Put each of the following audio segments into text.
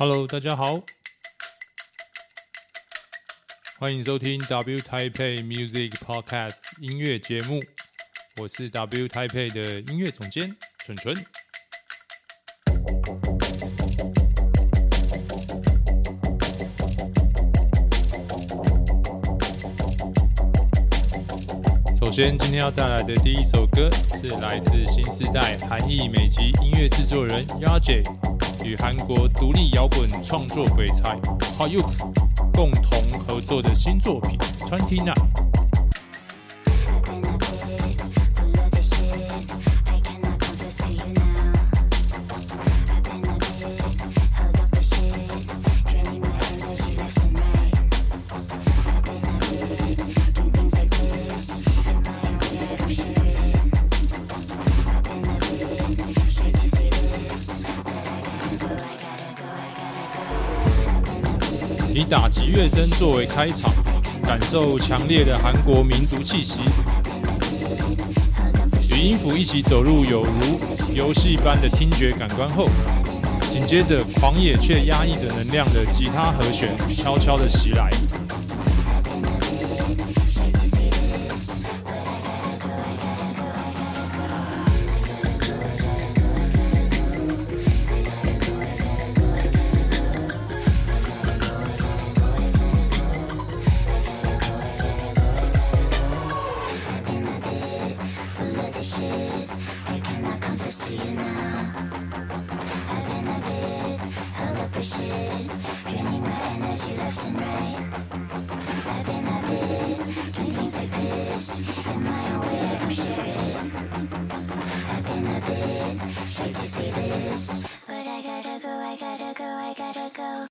Hello，大家好，欢迎收听 W Taipei Music Podcast 音乐节目。我是 W Taipei 的音乐总监纯纯。首先，今天要带来的第一首歌是来自新世代韩裔美籍音乐制作人 Yaj 与韩国独立摇滚创作鬼才 Hyuk 共同合作的新作品 Twenty Nine。打击乐声作为开场，感受强烈的韩国民族气息，与音符一起走入有如游戏般的听觉感官后，紧接着狂野却压抑着能量的吉他和弦悄悄的袭来。hate to see this, but I gotta go, I gotta go, I gotta go.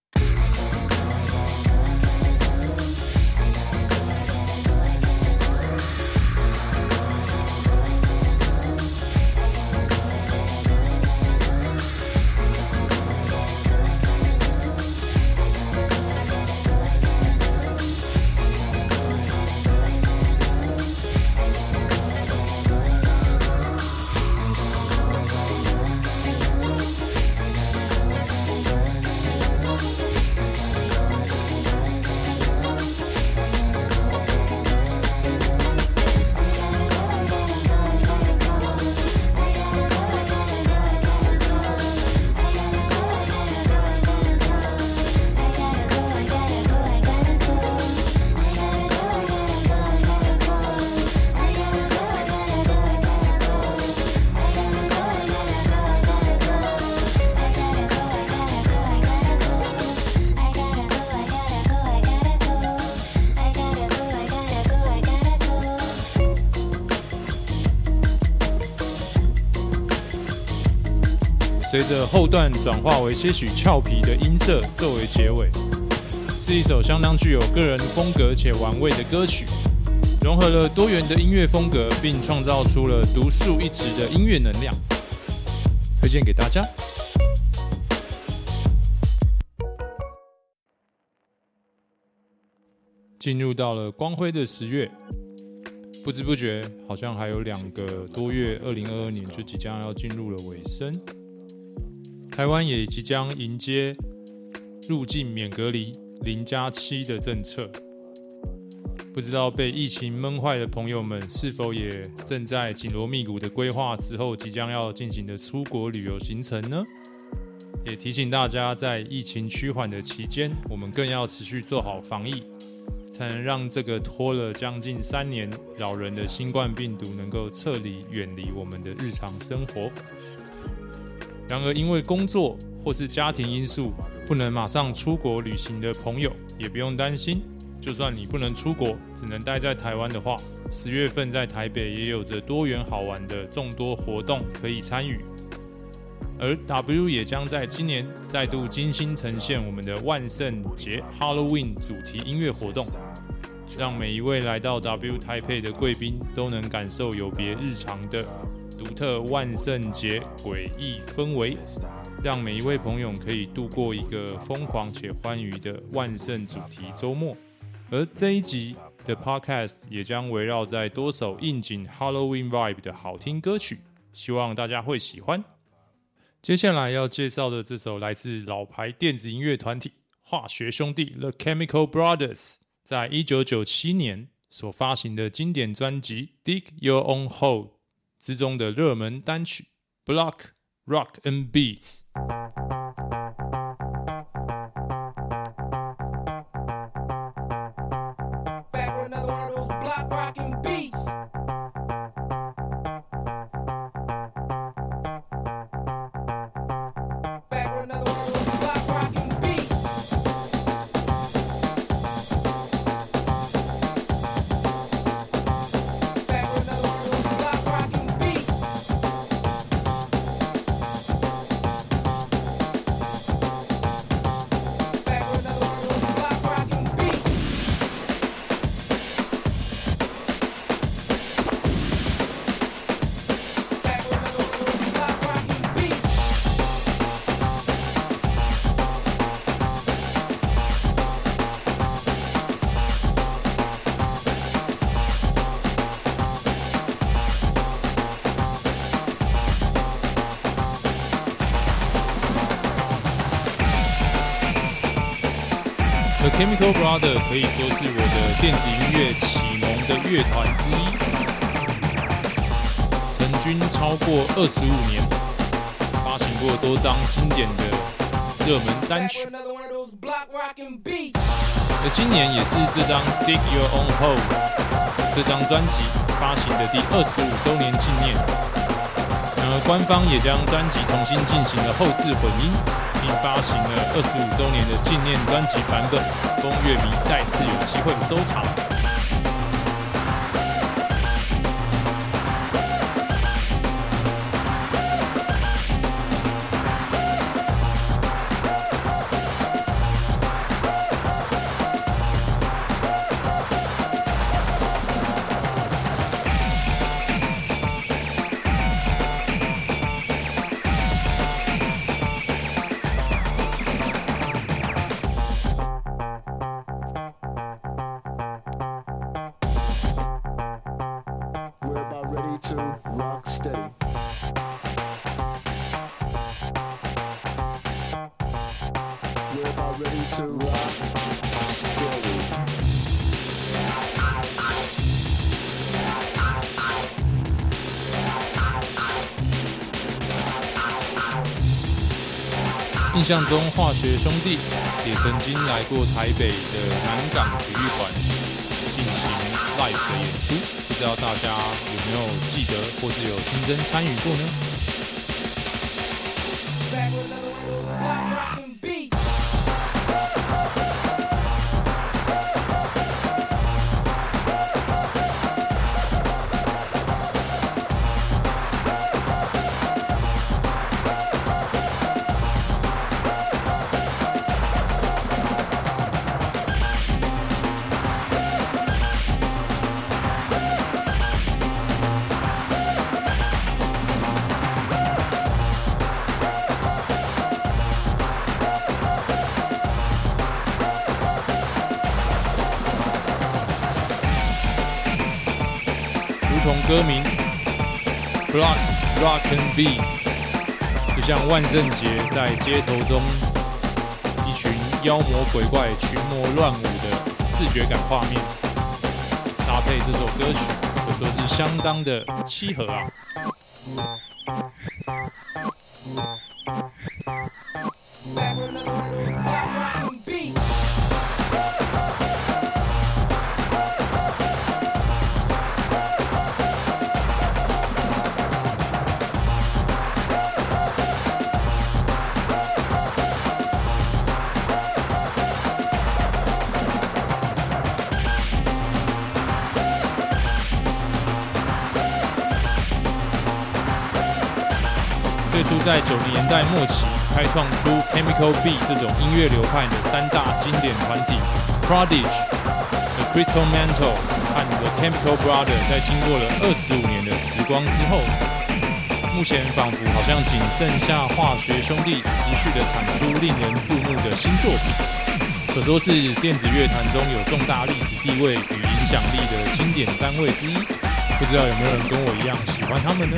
随着后段转化为些许俏皮的音色作为结尾，是一首相当具有个人风格且玩味的歌曲，融合了多元的音乐风格，并创造出了独树一帜的音乐能量，推荐给大家。进入到了光辉的十月，不知不觉好像还有两个多月，二零二二年就即将要进入了尾声。台湾也即将迎接入境免隔离零加七的政策，不知道被疫情闷坏的朋友们是否也正在紧锣密鼓的规划之后即将要进行的出国旅游行程呢？也提醒大家，在疫情趋缓的期间，我们更要持续做好防疫，才能让这个拖了将近三年扰人的新冠病毒能够彻底远离我们的日常生活。然而，因为工作或是家庭因素不能马上出国旅行的朋友，也不用担心。就算你不能出国，只能待在台湾的话，十月份在台北也有着多元好玩的众多活动可以参与。而 W 也将在今年再度精心呈现我们的万圣节 Halloween 主题音乐活动，让每一位来到 W 台北的贵宾都能感受有别日常的。独特万圣节诡异氛围，让每一位朋友可以度过一个疯狂且欢愉的万圣主题周末。而这一集的 Podcast 也将围绕在多首应景 Halloween vibe 的好听歌曲，希望大家会喜欢。接下来要介绍的这首来自老牌电子音乐团体化学兄弟 The Chemical Brothers，在一九九七年所发行的经典专辑《Dig Your Own Hole》之中的热门单曲《Block Rock and Beats》。Chemical Brothers 可以说是我的电子音乐启蒙的乐团之一，成军超过二十五年，发行过多张经典的热门单曲。而今年也是这张 Dig Your Own Hole 这张专辑发行的第二十五周年纪念。而，官方也将专辑重新进行了后置混音。并发行了二十五周年的纪念专辑版本，供乐迷再次有机会收藏。印象中，化学兄弟也曾经来过台北的南港体育馆进行 live 的演出，不知道大家有没有记得，或是有亲身参与过呢？同歌名 Block Rock and Beat，就像万圣节在街头中一群妖魔鬼怪群魔乱舞的视觉感画面，搭配这首歌曲，可说是相当的契合啊。在九零年代末期，开创出 Chemical B 这种音乐流派的三大经典团体 Prodigy、The Crystal Mantle 和 The Chemical Brothers，在经过了二十五年的时光之后，目前仿佛好像仅剩下化学兄弟持续的产出令人注目的新作品，可说是电子乐坛中有重大历史地位与影响力的经典单位之一。不知道有没有人跟我一样喜欢他们呢？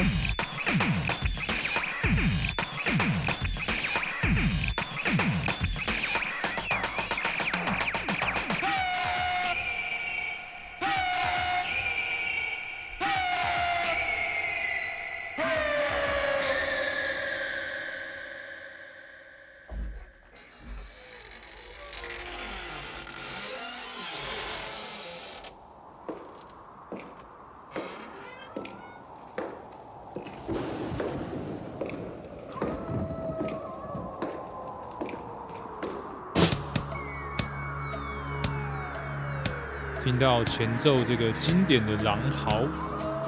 到前奏这个经典的狼嚎，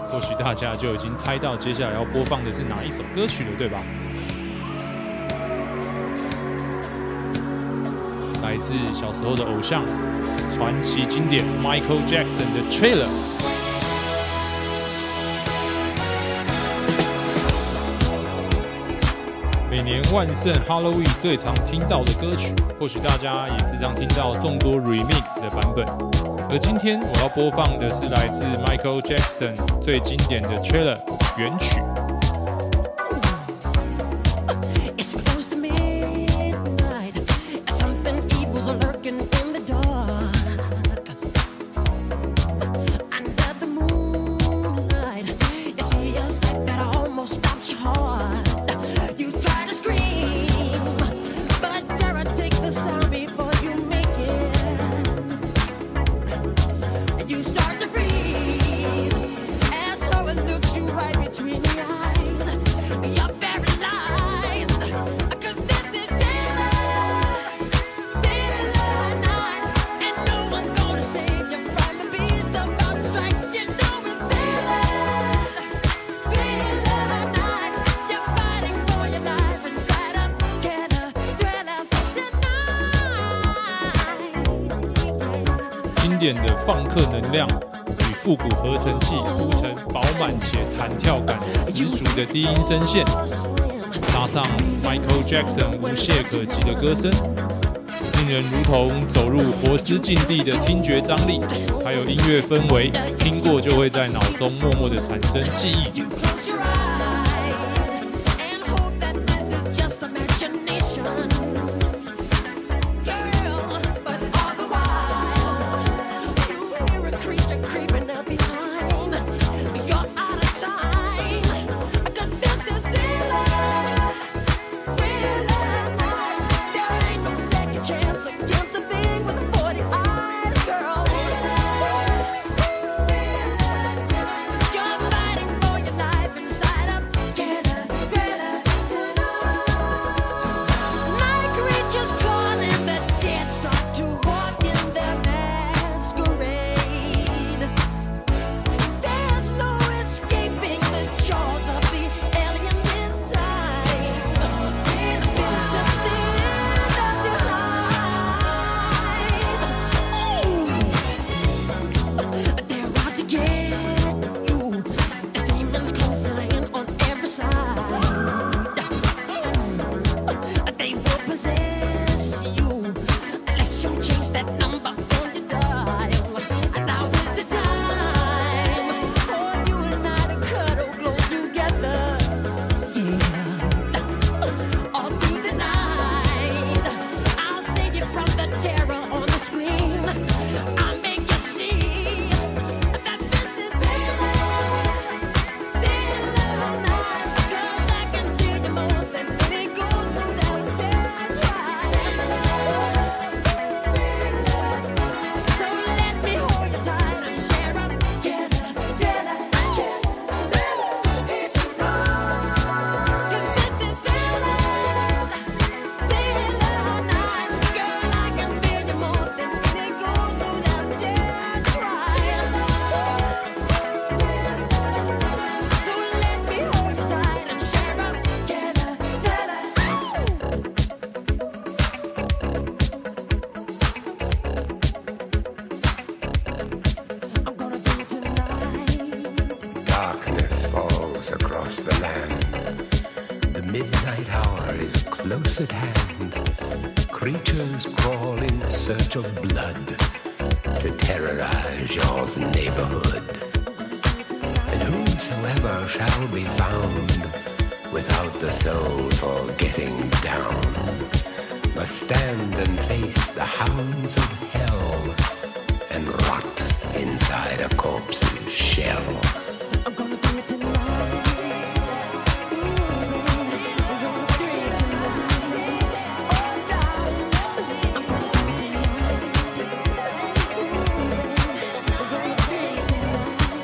或许大家就已经猜到接下来要播放的是哪一首歌曲了，对吧？来自小时候的偶像，传奇经典 Michael Jackson 的 Thriller。每年万圣 Halloween 最常听到的歌曲，或许大家也时常听到众多 Remix 的版本。而今天我要播放的是来自 Michael Jackson 最经典的 Thriller 原曲。点的放克能量与复古合成器铺成饱满且弹跳感十足的低音声线，搭上 Michael Jackson 无懈可击的歌声，令人如同走入活尸禁地的听觉张力，还有音乐氛围，听过就会在脑中默默的产生记忆。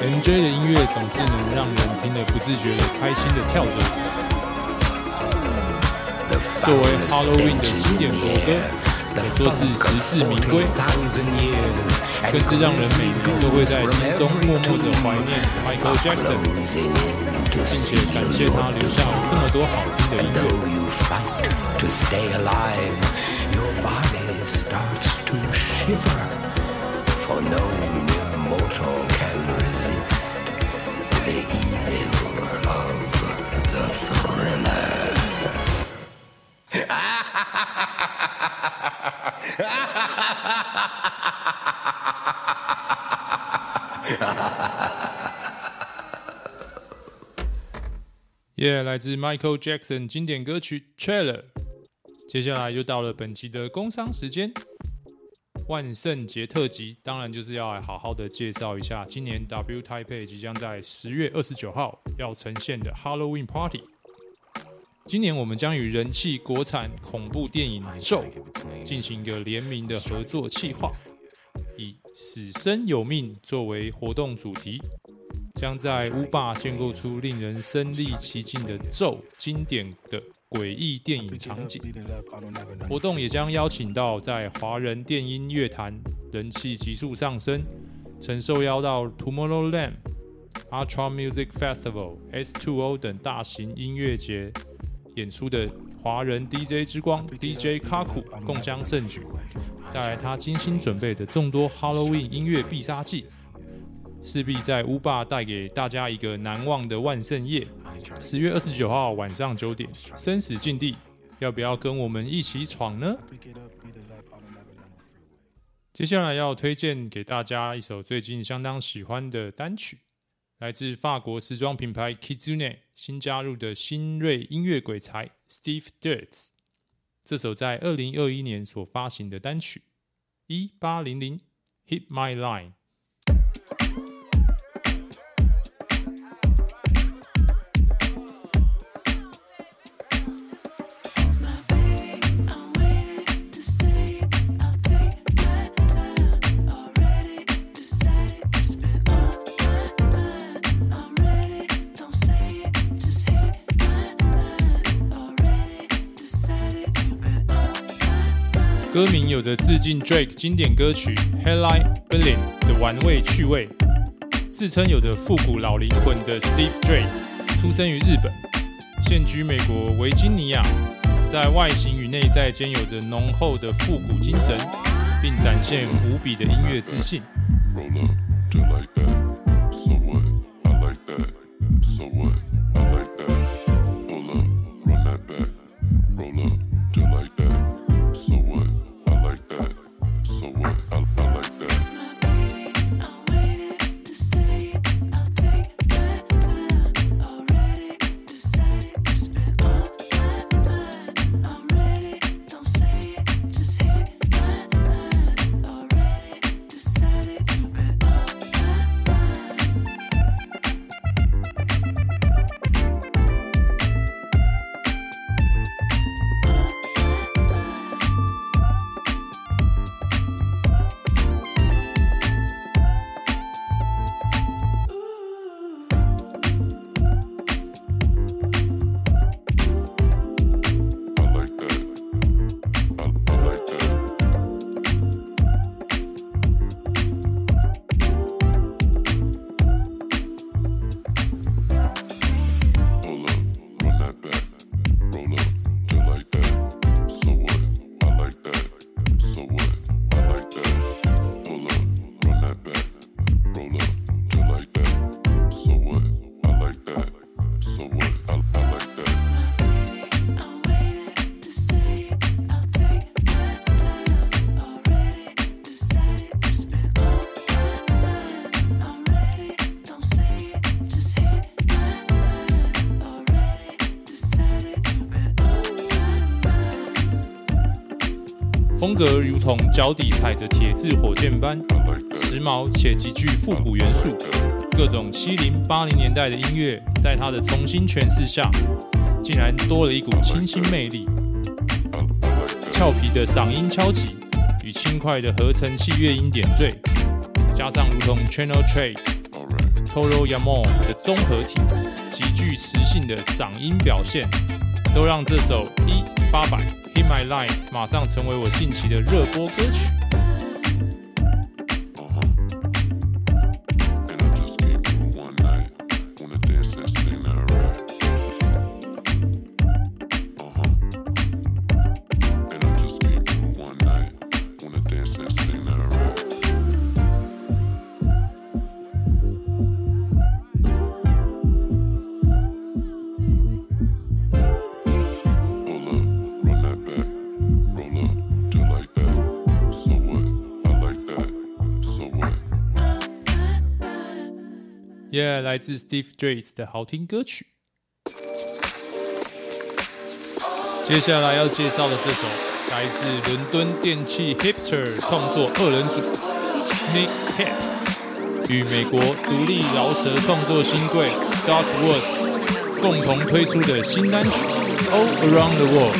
MJ 的音乐总是能让人听得不自觉的开心的跳着。作为 Halloween 的经典国歌，可说是实至名归。更是让人每年都会在心中默默的怀念 Michael Jackson，并且感谢他留下这么多好听的音乐。耶！yeah, 来自 Michael Jackson 经典歌曲《Thriller》。接下来就到了本期的工商时间，万圣节特辑，当然就是要来好好的介绍一下今年 W Taipei 即将在十月二十九号要呈现的 Halloween Party。今年我们将与人气国产恐怖电影《咒》进行一个联名的合作企划。以死生有命作为活动主题，将在乌霸建构出令人身临其境的咒经典的诡异电影场景。活动也将邀请到在华人电音乐坛人气急速上升，曾受邀到 Tomorrowland、Ultra Music Festival、S2O 等大型音乐节演出的华人 DJ 之光 DJ 卡酷共襄盛举。带来他精心准备的众多 Halloween 音乐必杀技，势必在乌霸带给大家一个难忘的万圣夜。十月二十九号晚上九点，生死禁地，要不要跟我们一起闯呢？接下来要推荐给大家一首最近相当喜欢的单曲，来自法国时装品牌 Kitsune 新加入的新锐音乐鬼才 Steve Dirtz。这首在二零二一年所发行的单曲《一八零零 Hit My Line》。歌名有着致敬 Drake 经典歌曲《Hotline Bling》的玩味趣味，自称有着复古老灵魂的 Steve Drake 出生于日本，现居美国维吉尼亚，在外形与内在间有着浓厚的复古精神，并展现无比的音乐自信。格如同脚底踩着铁质火箭般时髦且极具复古元素，各种七零八零年代的音乐，在他的重新诠释下，竟然多了一股清新魅力。俏皮的嗓音敲击与轻快的合成器乐音点缀，加上如同 Channel Tres、Toro Yamo 的综合体，极具磁性的嗓音表现，都让这首一八百。In My Life 马上成为我近期的热播歌曲。耶，来自 Steve Drake 的好听歌曲。接下来要介绍的这首，来自伦敦电器 Hipster 创作二人组 Sneak Hips 与美国独立饶舌创作新贵 Dark Woods 共同推出的新单曲 All Around the World。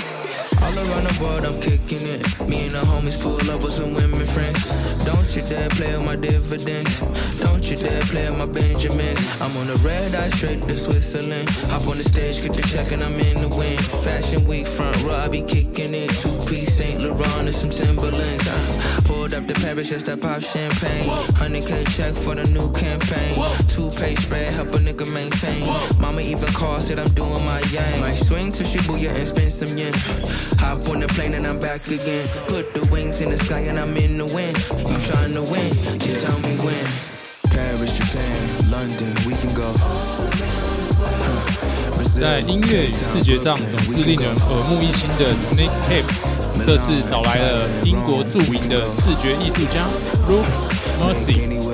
All around the world, I'm kicking it. Me and the homies pull up with some women friends. Don't you dare play on my dividends. You dare playing my Benjamins. I'm on the red eye straight to Switzerland. Hop on the stage, get the check, and I'm in the wind. Fashion week front be kicking it. Two piece Saint Laurent and some Timberlands. I pulled up to Paris just to pop champagne. 100k check for the new campaign. Two page spread, help a nigga maintain. Mama even called, said I'm doing my yang. Might swing to Shibuya and spend some yen. Hop on the plane and I'm back again. Put the wings in the sky and I'm in the wind. You trying to win? Just tell me when. 在音乐与视觉上总是令人耳目一新的 Snakehips，这次找来了英国著名的视觉艺术家 Ruth Mercy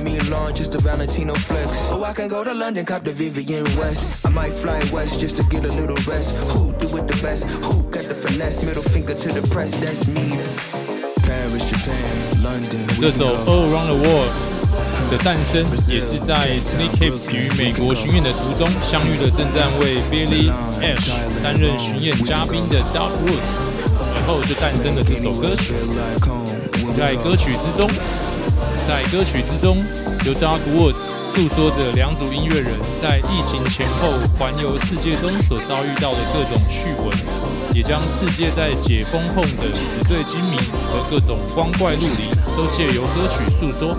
along just a Valentino flex. Oh, I can go to London, cop the Vivian West. I might fly west just to get a little rest. Who do it the best? Who got the finesse? Middle finger to the press, that's me. Paris, Japan, London. 这首 All Around the World 的诞生，也是在 Sneak Hips 与美国巡演的途中相遇了正在为 Billy Ash 担任巡演嘉宾的 Dark Woods，然后就诞生了这首歌曲。在歌曲之中。 在歌曲之中，由 Dark Woods 诉说着两组音乐人在疫情前后环游世界中所遭遇到的各种趣闻，也将世界在解封后的纸醉金迷和各种光怪陆离都借由歌曲诉说，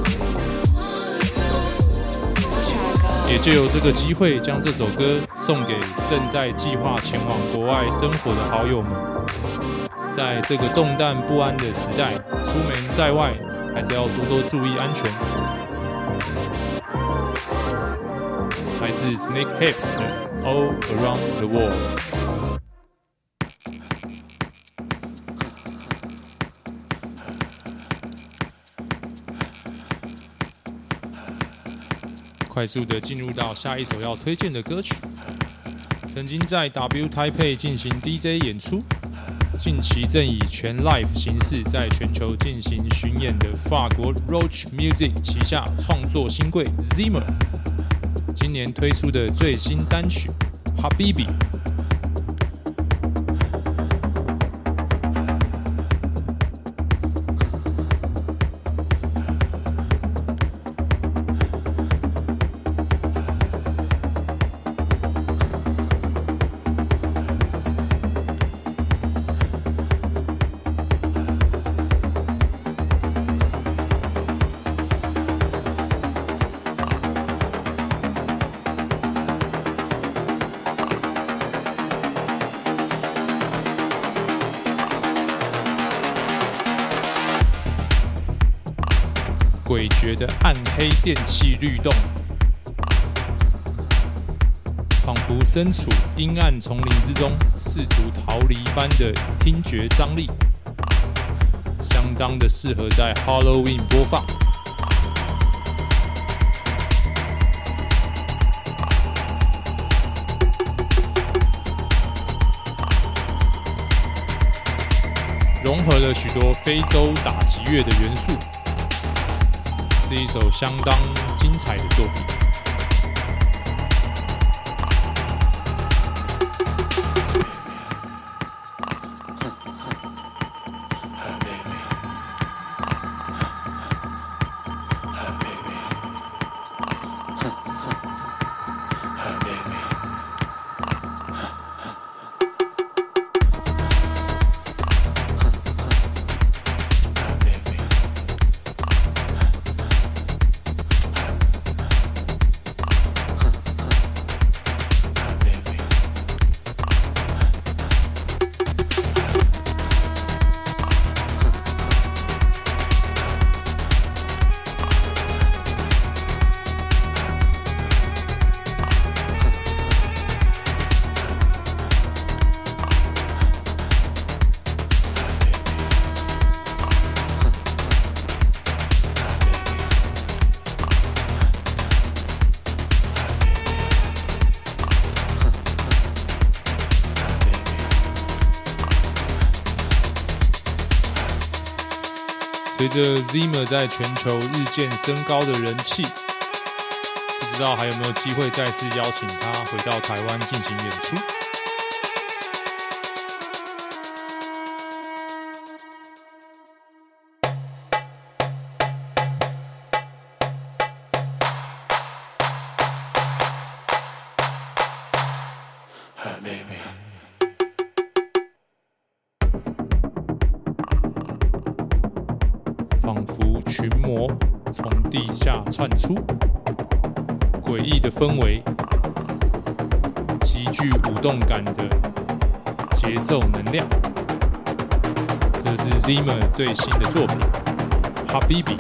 也借由这个机会将这首歌送给正在计划前往国外生活的好友们。在这个动荡不安的时代，出门在外。还是要多多注意安全。来自 Snakehips 的 All Around the World。快速的进入到下一首要推荐的歌曲。曾经在 W Taipei 进行 DJ 演出。近期正以全 live 形式在全球进行巡演的法国 Roach Music 旗下创作新贵 Zimmer，今年推出的最新单曲 Habibi。黑电气律动，仿佛身处阴暗丛林之中，试图逃离般的听觉张力，相当的适合在 Halloween 播放。融合了许多非洲打击乐的元素。是一首相当精彩的作品。着 Zimmer 在全球日渐升高的人气，不知道还有没有机会再次邀请他回到台湾进行演出。氛围，极具舞动感的节奏能量。这是 Zimmer 最新的作品《Habibi》。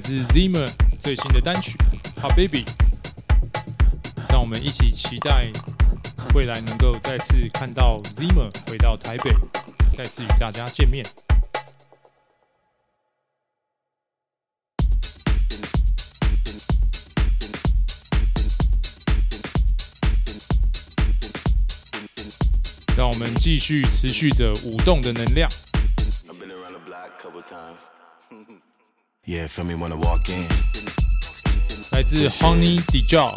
来自 Zimmer 最新的单曲《Habibi》，让我们一起期待未来能够再次看到 Zimmer 回到台北，再次与大家见面。让我们继续持续着舞动的能量。Yeah, feel me when I walk in. 来自 Honey Dijon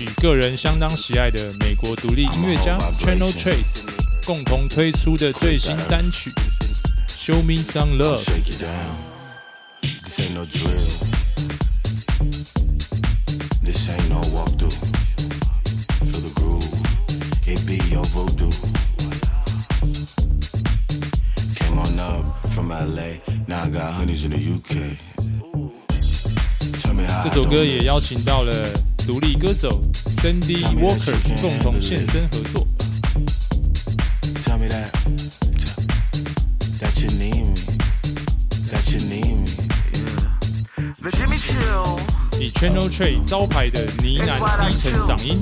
与个人相当喜爱的美国独立音乐家 Channel Tres 共同推出的最新单曲 Show Me Some Love。 这首歌也邀请到了独立歌手 Sandy Walker 共同现身合作。以 Channel Tres 招牌的呢喃低沉嗓音，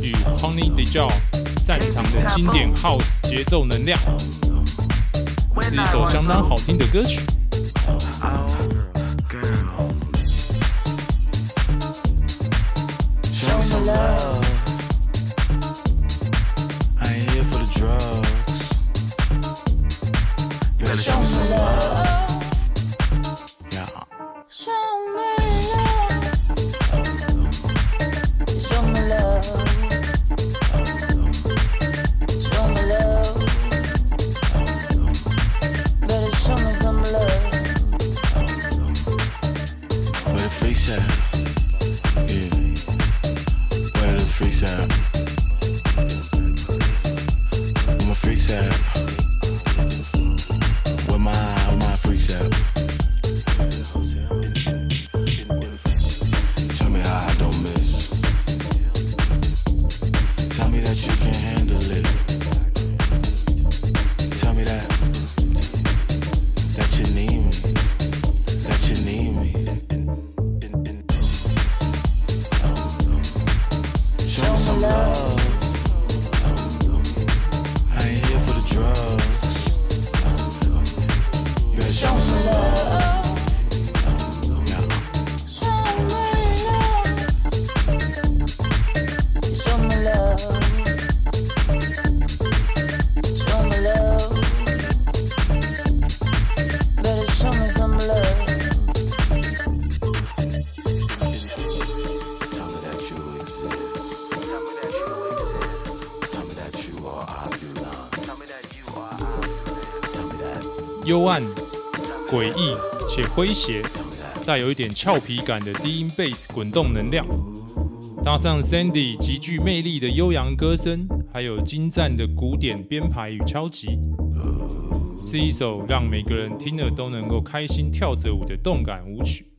与 Honey Dijon 擅长的经典 House 节奏能量。是一首相当好听的歌曲。且诙谐，带有一点俏皮感的低音贝斯滚动能量，搭上 Sandy 极具魅力的悠扬歌声，还有精湛的古典编排与敲击，是一首让每个人听了都能够开心跳着舞的动感舞曲。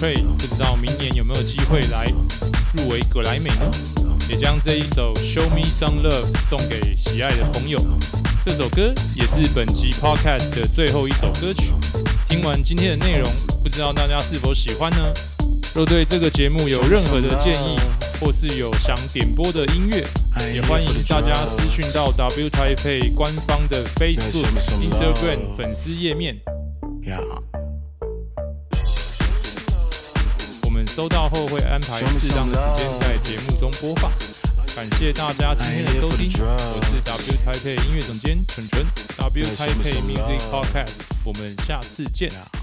不知道明年有没有机会来入围格莱美呢？也将这一首 Show Me Some Love 送给喜爱的朋友。这首歌也是本集 Podcast 的最后一首歌曲。听完今天的内容，不知道大家是否喜欢呢？若对这个节目有任何的建议，或是有想点播的音乐，也欢迎大家私讯到 W Taipei 官方的 Facebook、Instagram 粉丝页面。收到后会安排适当的时间在节目中播放。感谢大家今天的收听，我是 W Taipei 音乐总监纯纯，W Taipei Music Podcast，我们下次见啊。